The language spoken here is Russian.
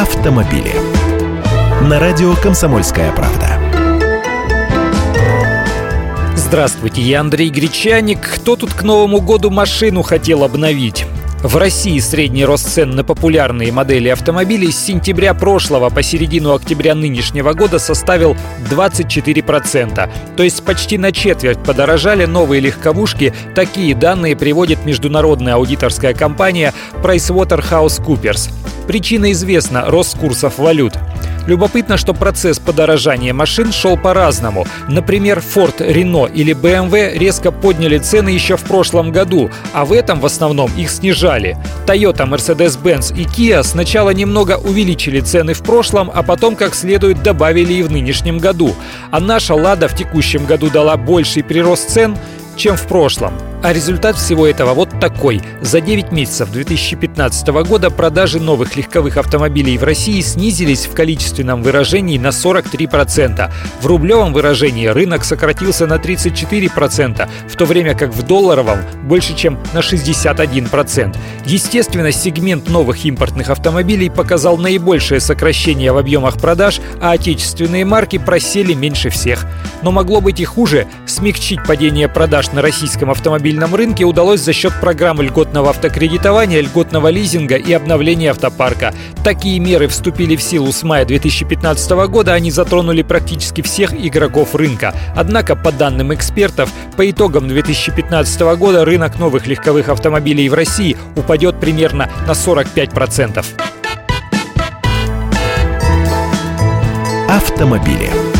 автомобили. На радио «Комсомольская правда». Здравствуйте, я Андрей Гречаник. Кто тут к Новому году машину хотел обновить? В России средний рост цен на популярные модели автомобилей с сентября прошлого по середину октября нынешнего года составил 24%. То есть почти на четверть подорожали новые легковушки. Такие данные приводит международная аудиторская компания PricewaterhouseCoopers. Причина известна – рост курсов валют. Любопытно, что процесс подорожания машин шел по-разному. Например, Ford, Renault или BMW резко подняли цены еще в прошлом году, а в этом в основном их снижали. Toyota, Mercedes-Benz и Kia сначала немного увеличили цены в прошлом, а потом как следует добавили и в нынешнем году. А наша Lada в текущем году дала больший прирост цен, чем в прошлом. А результат всего этого вот такой. За 9 месяцев 2015 года продажи новых легковых автомобилей в России снизились в количественном выражении на 43%. В рублевом выражении рынок сократился на 34%, в то время как в долларовом больше чем на 61%. Естественно, сегмент новых импортных автомобилей показал наибольшее сокращение в объемах продаж, а отечественные марки просели меньше всех. Но могло быть и хуже. Смягчить падение продаж на российском автомобиле автомобильном рынке удалось за счет программы льготного автокредитования, льготного лизинга и обновления автопарка. Такие меры вступили в силу с мая 2015 года, они затронули практически всех игроков рынка. Однако, по данным экспертов, по итогам 2015 года рынок новых легковых автомобилей в России упадет примерно на 45%. Автомобили.